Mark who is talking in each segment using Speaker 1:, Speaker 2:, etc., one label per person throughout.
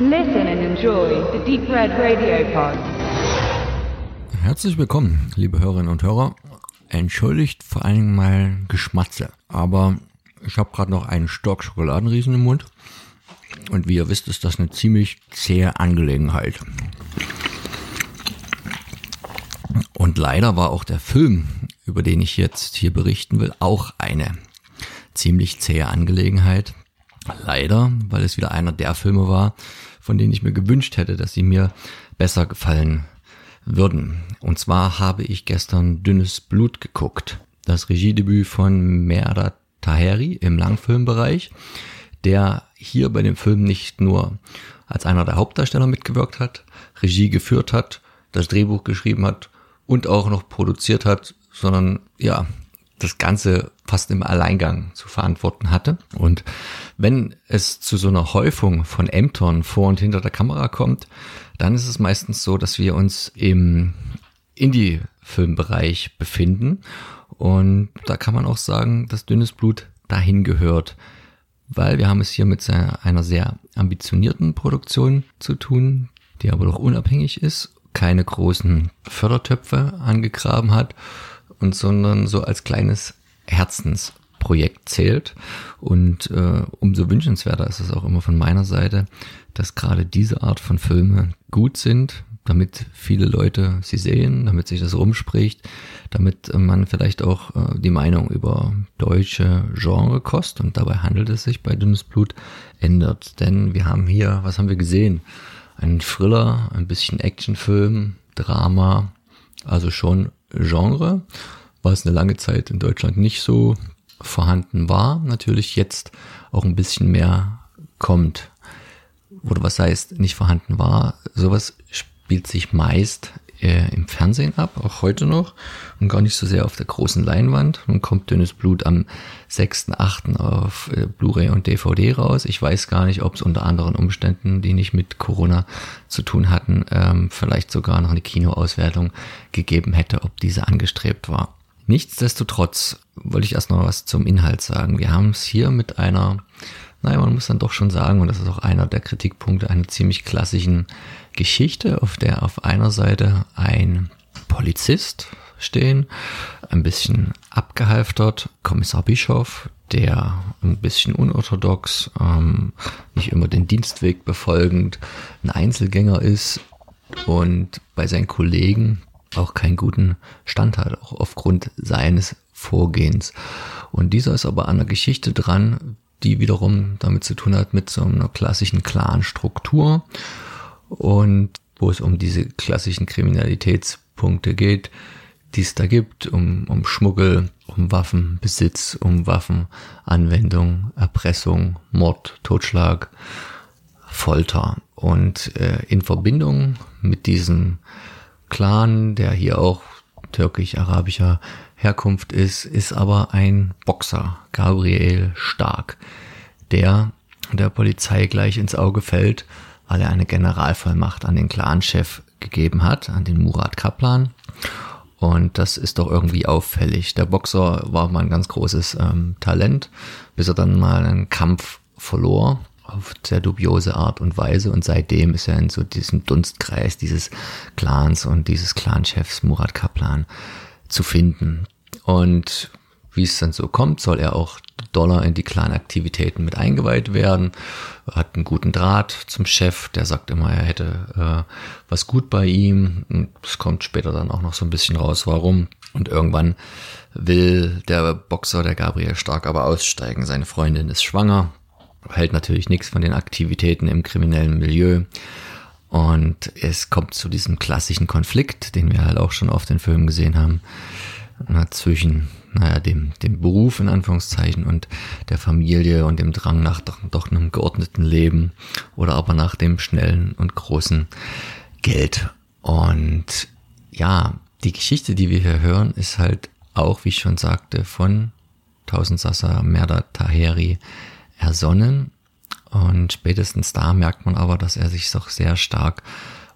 Speaker 1: Listen and enjoy the Deep Red Radio Pod.
Speaker 2: Herzlich willkommen, liebe Hörerinnen und Hörer. Entschuldigt vor allem mal Geschmatze, aber ich habe gerade noch einen Stock Schokoladenriesen im Mund und wie ihr wisst, ist das eine ziemlich zähe Angelegenheit. Und leider war auch der Film, über den ich jetzt hier berichten will, auch eine ziemlich zähe Angelegenheit. Leider, weil es wieder einer der Filme war, von denen ich mir gewünscht hätte, dass sie mir besser gefallen würden. Und zwar habe ich gestern Dünnes Blut geguckt. Das Regiedebüt von Merda Taheri im Langfilmbereich, der hier bei dem Film nicht nur als einer der Hauptdarsteller mitgewirkt hat, Regie geführt hat, das Drehbuch geschrieben hat und auch noch produziert hat, sondern ja, das Ganze fast im Alleingang zu verantworten hatte. Und wenn es zu so einer Häufung von Ämtern vor und hinter der Kamera kommt, dann ist es meistens so, dass wir uns im Indie-Filmbereich befinden. Und da kann man auch sagen, dass dünnes Blut dahin gehört, weil wir haben es hier mit einer sehr ambitionierten Produktion zu tun, die aber doch unabhängig ist, keine großen Fördertöpfe angegraben hat und sondern so als kleines Herzensprojekt zählt. Und äh, umso wünschenswerter ist es auch immer von meiner Seite, dass gerade diese Art von Filme gut sind, damit viele Leute sie sehen, damit sich das rumspricht, damit man vielleicht auch äh, die Meinung über deutsche Genrekost, und dabei handelt es sich bei Dünnes Blut, ändert. Denn wir haben hier, was haben wir gesehen? Ein Thriller, ein bisschen Actionfilm, Drama, also schon Genre, was eine lange Zeit in Deutschland nicht so vorhanden war, natürlich jetzt auch ein bisschen mehr kommt. Oder was heißt nicht vorhanden war, sowas spielt sich meist äh, im Fernsehen ab, auch heute noch, und gar nicht so sehr auf der großen Leinwand. Nun kommt Dünnes Blut am 6.8. auf äh, Blu-ray und DVD raus. Ich weiß gar nicht, ob es unter anderen Umständen, die nicht mit Corona zu tun hatten, ähm, vielleicht sogar noch eine Kinoauswertung gegeben hätte, ob diese angestrebt war. Nichtsdestotrotz wollte ich erst noch was zum Inhalt sagen. Wir haben es hier mit einer, naja, man muss dann doch schon sagen, und das ist auch einer der Kritikpunkte, einer ziemlich klassischen Geschichte, auf der auf einer Seite ein Polizist stehen, ein bisschen abgehalftert, Kommissar Bischof, der ein bisschen unorthodox, ähm, nicht immer den Dienstweg befolgend, ein Einzelgänger ist und bei seinen Kollegen auch keinen guten Stand hat, auch aufgrund seines Vorgehens. Und dieser ist aber an einer Geschichte dran, die wiederum damit zu tun hat mit so einer klassischen Clan-Struktur und wo es um diese klassischen Kriminalitätspunkte geht, die es da gibt, um, um Schmuggel, um Waffenbesitz, um Waffenanwendung, Erpressung, Mord, Totschlag, Folter. Und äh, in Verbindung mit diesem Clan, der hier auch türkisch-arabischer Herkunft ist, ist aber ein Boxer, Gabriel Stark, der der Polizei gleich ins Auge fällt, weil eine Generalvollmacht an den Clanchef gegeben hat, an den Murat Kaplan. Und das ist doch irgendwie auffällig. Der Boxer war mal ein ganz großes ähm, Talent, bis er dann mal einen Kampf verlor auf sehr dubiose Art und Weise und seitdem ist er in so diesem Dunstkreis dieses Clans und dieses Clanchefs Murat Kaplan zu finden. Und wie es dann so kommt, soll er auch Dollar in die Clan-Aktivitäten mit eingeweiht werden, hat einen guten Draht zum Chef, der sagt immer, er hätte äh, was gut bei ihm. Und es kommt später dann auch noch so ein bisschen raus, warum. Und irgendwann will der Boxer, der Gabriel Stark, aber aussteigen. Seine Freundin ist schwanger, hält natürlich nichts von den Aktivitäten im kriminellen Milieu. Und es kommt zu diesem klassischen Konflikt, den wir halt auch schon oft in Filmen gesehen haben, zwischen naja, dem, dem Beruf in Anführungszeichen und der Familie und dem Drang nach doch, doch einem geordneten Leben oder aber nach dem schnellen und großen Geld. Und ja, die Geschichte, die wir hier hören, ist halt auch, wie ich schon sagte, von Sassa Merda Taheri ersonnen. Und spätestens da merkt man aber, dass er sich doch sehr stark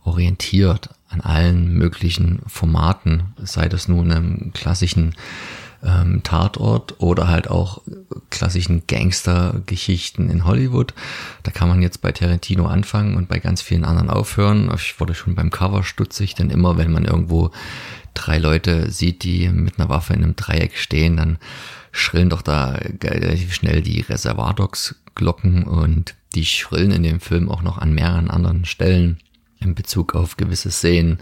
Speaker 2: orientiert an allen möglichen Formaten, sei das nun im klassischen ähm, Tatort oder halt auch klassischen Gangster-Geschichten in Hollywood. Da kann man jetzt bei Tarantino anfangen und bei ganz vielen anderen aufhören. Ich wurde schon beim Cover stutzig, denn immer wenn man irgendwo drei Leute sieht, die mit einer Waffe in einem Dreieck stehen, dann schrillen doch da relativ schnell die Reservadox-Glocken und die schrillen in dem Film auch noch an mehreren anderen Stellen in Bezug auf gewisse Szenen,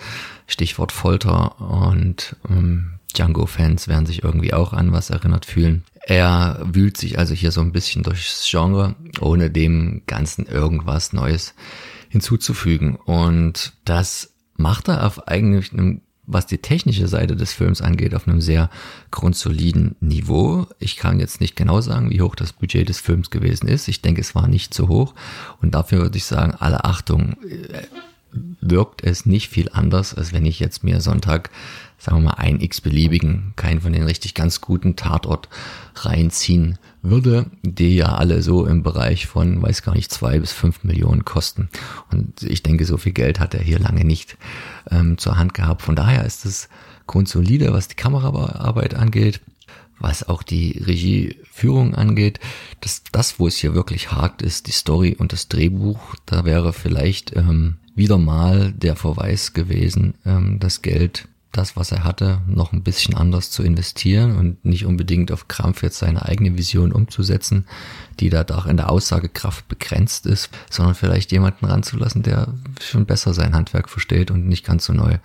Speaker 2: Stichwort Folter und ähm, Django-Fans werden sich irgendwie auch an was erinnert fühlen. Er wühlt sich also hier so ein bisschen durchs Genre, ohne dem Ganzen irgendwas Neues hinzuzufügen. Und das macht er auf eigentlich einem was die technische Seite des Films angeht, auf einem sehr grundsoliden Niveau. Ich kann jetzt nicht genau sagen, wie hoch das Budget des Films gewesen ist. Ich denke, es war nicht zu hoch. Und dafür würde ich sagen, alle Achtung, äh, wirkt es nicht viel anders, als wenn ich jetzt mir Sonntag sagen wir mal, einen x-beliebigen, keinen von den richtig ganz guten Tatort reinziehen würde, die ja alle so im Bereich von, weiß gar nicht, zwei bis fünf Millionen kosten. Und ich denke, so viel Geld hat er hier lange nicht ähm, zur Hand gehabt. Von daher ist es grundsolide, was die Kameraarbeit angeht, was auch die Regieführung angeht. Das, das, wo es hier wirklich hakt, ist die Story und das Drehbuch. Da wäre vielleicht ähm, wieder mal der Verweis gewesen, ähm, das Geld das, was er hatte, noch ein bisschen anders zu investieren und nicht unbedingt auf Krampf jetzt seine eigene Vision umzusetzen, die da doch in der Aussagekraft begrenzt ist, sondern vielleicht jemanden ranzulassen, der schon besser sein Handwerk versteht und nicht ganz so neu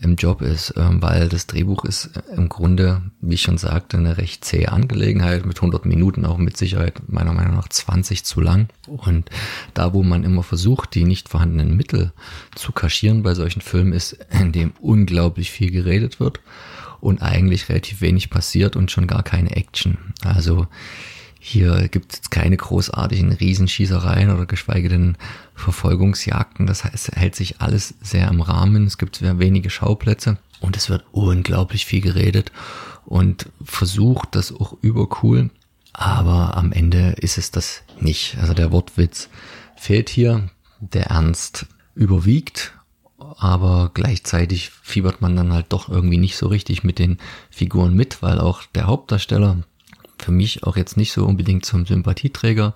Speaker 2: im Job ist, ähm, weil das Drehbuch ist im Grunde, wie ich schon sagte, eine recht zähe Angelegenheit mit 100 Minuten auch mit Sicherheit meiner Meinung nach 20 zu lang. Und da, wo man immer versucht, die nicht vorhandenen Mittel zu kaschieren bei solchen Filmen, ist, in dem unglaublich viel geredet wird und eigentlich relativ wenig passiert und schon gar keine Action. Also hier gibt es keine großartigen Riesenschießereien oder geschweige denn Verfolgungsjagden. Das heißt, hält sich alles sehr im Rahmen. Es gibt sehr wenige Schauplätze und es wird unglaublich viel geredet und versucht das auch übercool. Aber am Ende ist es das nicht. Also der Wortwitz fehlt hier. Der Ernst überwiegt aber gleichzeitig fiebert man dann halt doch irgendwie nicht so richtig mit den Figuren mit, weil auch der Hauptdarsteller, für mich auch jetzt nicht so unbedingt zum Sympathieträger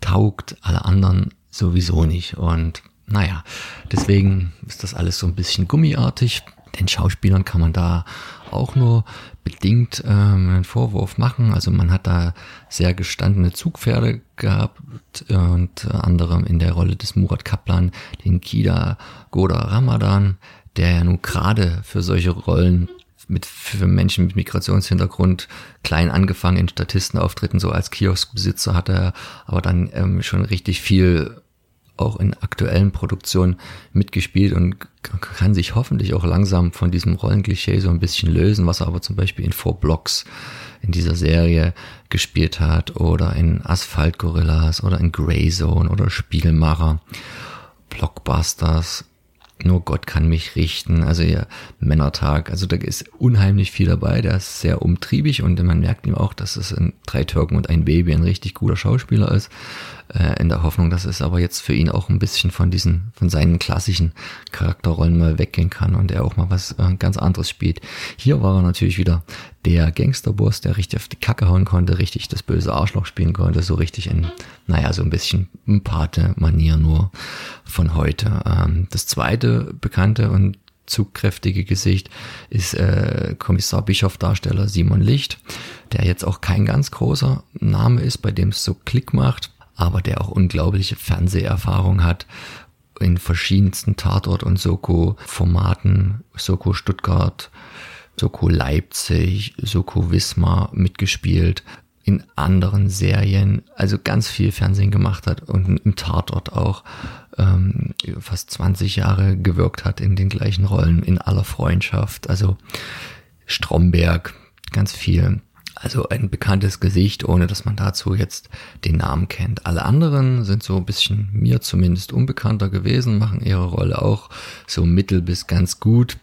Speaker 2: taugt, alle anderen sowieso nicht. Und naja, deswegen ist das alles so ein bisschen gummiartig. Den Schauspielern kann man da auch nur bedingt ähm, einen Vorwurf machen. Also man hat da sehr gestandene Zugpferde gehabt äh, anderem in der Rolle des Murat Kaplan, den Kida Goda Ramadan, der ja nun gerade für solche Rollen mit für Menschen mit Migrationshintergrund klein angefangen in Statistenauftritten, so als Kioskbesitzer hat er aber dann ähm, schon richtig viel auch in aktuellen Produktionen mitgespielt und kann sich hoffentlich auch langsam von diesem Rollenklischee so ein bisschen lösen, was er aber zum Beispiel in Four Blocks in dieser Serie gespielt hat oder in Asphalt Gorillas oder in Grey Zone oder Spielmacher, Blockbusters nur Gott kann mich richten, also ja, Männertag, also da ist unheimlich viel dabei, der ist sehr umtriebig und man merkt ihm auch, dass es in Drei Türken und ein Baby ein richtig guter Schauspieler ist, äh, in der Hoffnung, dass es aber jetzt für ihn auch ein bisschen von diesen, von seinen klassischen Charakterrollen mal weggehen kann und er auch mal was äh, ganz anderes spielt. Hier war er natürlich wieder der Gangsterboss, der richtig auf die Kacke hauen konnte, richtig das böse Arschloch spielen konnte, so richtig in, naja, so ein bisschen Pate-Manier nur von heute. Ähm, das zweite bekannte und zugkräftige Gesicht ist äh, Kommissar Bischof Darsteller Simon Licht, der jetzt auch kein ganz großer Name ist, bei dem es so Klick macht, aber der auch unglaubliche Fernseherfahrung hat in verschiedensten Tatort- und Soko-Formaten, Soko Stuttgart, Soko Leipzig, Soko Wismar mitgespielt, in anderen Serien, also ganz viel Fernsehen gemacht hat und im Tatort auch ähm, fast 20 Jahre gewirkt hat in den gleichen Rollen, in aller Freundschaft, also Stromberg, ganz viel. Also ein bekanntes Gesicht, ohne dass man dazu jetzt den Namen kennt. Alle anderen sind so ein bisschen mir zumindest unbekannter gewesen, machen ihre Rolle auch so mittel bis ganz gut.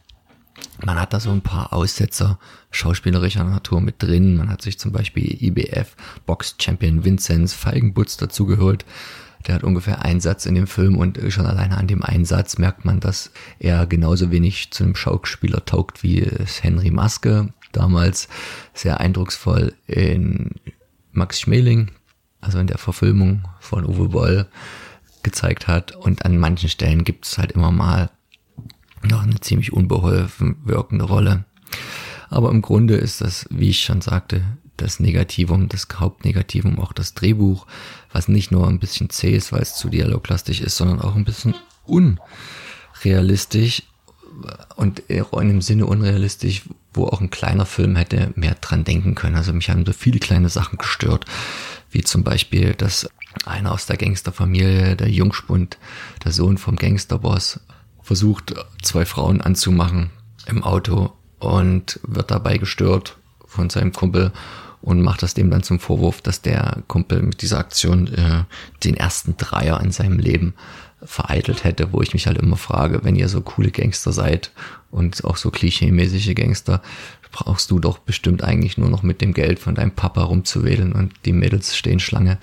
Speaker 2: Man hat da so ein paar Aussetzer schauspielerischer Natur mit drin. Man hat sich zum Beispiel IBF Box Champion Vinzenz Feigenbutz dazu geholt. Der hat ungefähr einen Satz in dem Film und schon alleine an dem einen Satz merkt man, dass er genauso wenig zu einem Schauspieler taugt wie es Henry Maske damals sehr eindrucksvoll in Max Schmeling, also in der Verfilmung von Uwe Boll, gezeigt hat. Und an manchen Stellen gibt es halt immer mal noch eine ziemlich unbeholfen wirkende Rolle. Aber im Grunde ist das, wie ich schon sagte, das Negativum, das Hauptnegativum, auch das Drehbuch, was nicht nur ein bisschen zäh ist, weil es zu dialoglastig ist, sondern auch ein bisschen unrealistisch und in dem Sinne unrealistisch, wo auch ein kleiner Film hätte mehr dran denken können. Also mich haben so viele kleine Sachen gestört, wie zum Beispiel, dass einer aus der Gangsterfamilie, der Jungspund, der Sohn vom Gangsterboss, versucht, zwei Frauen anzumachen im Auto und wird dabei gestört von seinem Kumpel und macht das dem dann zum Vorwurf, dass der Kumpel mit dieser Aktion äh, den ersten Dreier in seinem Leben vereitelt hätte, wo ich mich halt immer frage, wenn ihr so coole Gangster seid und auch so klischee-mäßige Gangster, brauchst du doch bestimmt eigentlich nur noch mit dem Geld von deinem Papa rumzuwedeln und die Mädels stehen Schlange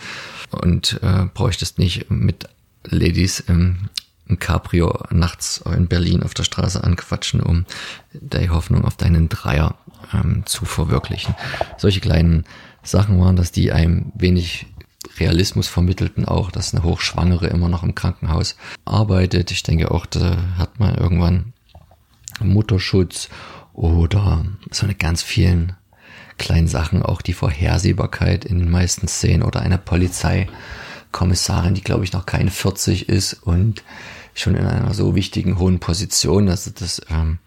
Speaker 2: und äh, bräuchtest nicht mit Ladies im, im Cabrio nachts in Berlin auf der Straße anquatschen, um die Hoffnung auf deinen Dreier ähm, zu verwirklichen. Solche kleinen Sachen waren das, die einem wenig Realismus vermittelten auch, dass eine Hochschwangere immer noch im Krankenhaus arbeitet. Ich denke auch, da hat man irgendwann Mutterschutz oder so eine ganz vielen kleinen Sachen, auch die Vorhersehbarkeit in den meisten Szenen oder eine Polizeikommissarin, die glaube ich noch keine 40 ist und schon in einer so wichtigen hohen Position, dass das, ähm,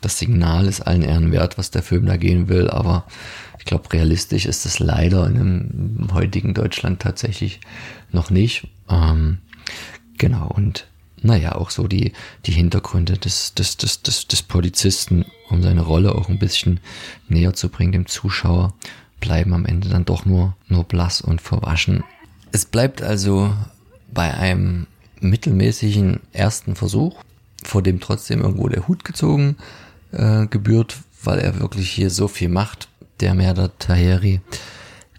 Speaker 2: das Signal ist allen Ehren wert, was der Film da gehen will, aber ich glaube, realistisch ist das leider in dem heutigen Deutschland tatsächlich noch nicht. Ähm, genau, und naja, auch so die, die Hintergründe des, des, des, des, des Polizisten, um seine Rolle auch ein bisschen näher zu bringen dem Zuschauer, bleiben am Ende dann doch nur, nur blass und verwaschen. Es bleibt also bei einem mittelmäßigen ersten Versuch, vor dem trotzdem irgendwo der Hut gezogen äh, gebührt, weil er wirklich hier so viel macht, der Merda Taheri,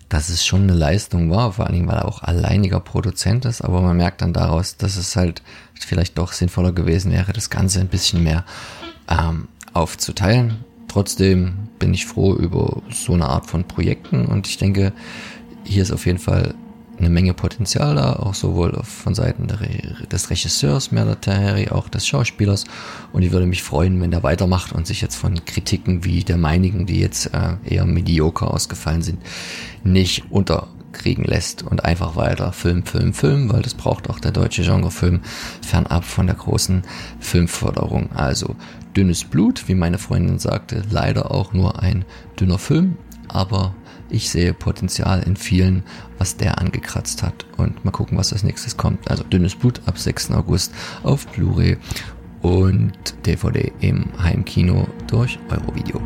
Speaker 2: dass es schon eine Leistung war, vor allen Dingen, weil er auch alleiniger Produzent ist, aber man merkt dann daraus, dass es halt vielleicht doch sinnvoller gewesen wäre, das Ganze ein bisschen mehr ähm, aufzuteilen. Trotzdem bin ich froh über so eine Art von Projekten und ich denke, hier ist auf jeden Fall eine Menge Potenzial da, auch sowohl von Seiten des Regisseurs Merda Taheri, auch des Schauspielers. Und ich würde mich freuen, wenn der weitermacht und sich jetzt von Kritiken wie der meinigen, die jetzt äh, eher mediocre ausgefallen sind, nicht unterkriegen lässt und einfach weiter Film, Film, Film, weil das braucht auch der deutsche Genrefilm fernab von der großen Filmförderung. Also dünnes Blut, wie meine Freundin sagte, leider auch nur ein dünner Film, aber ich sehe Potenzial in vielen, was der angekratzt hat. Und mal gucken, was als nächstes kommt. Also dünnes Blut ab 6. August auf Blu-ray und DVD im Heimkino durch Eurovideo.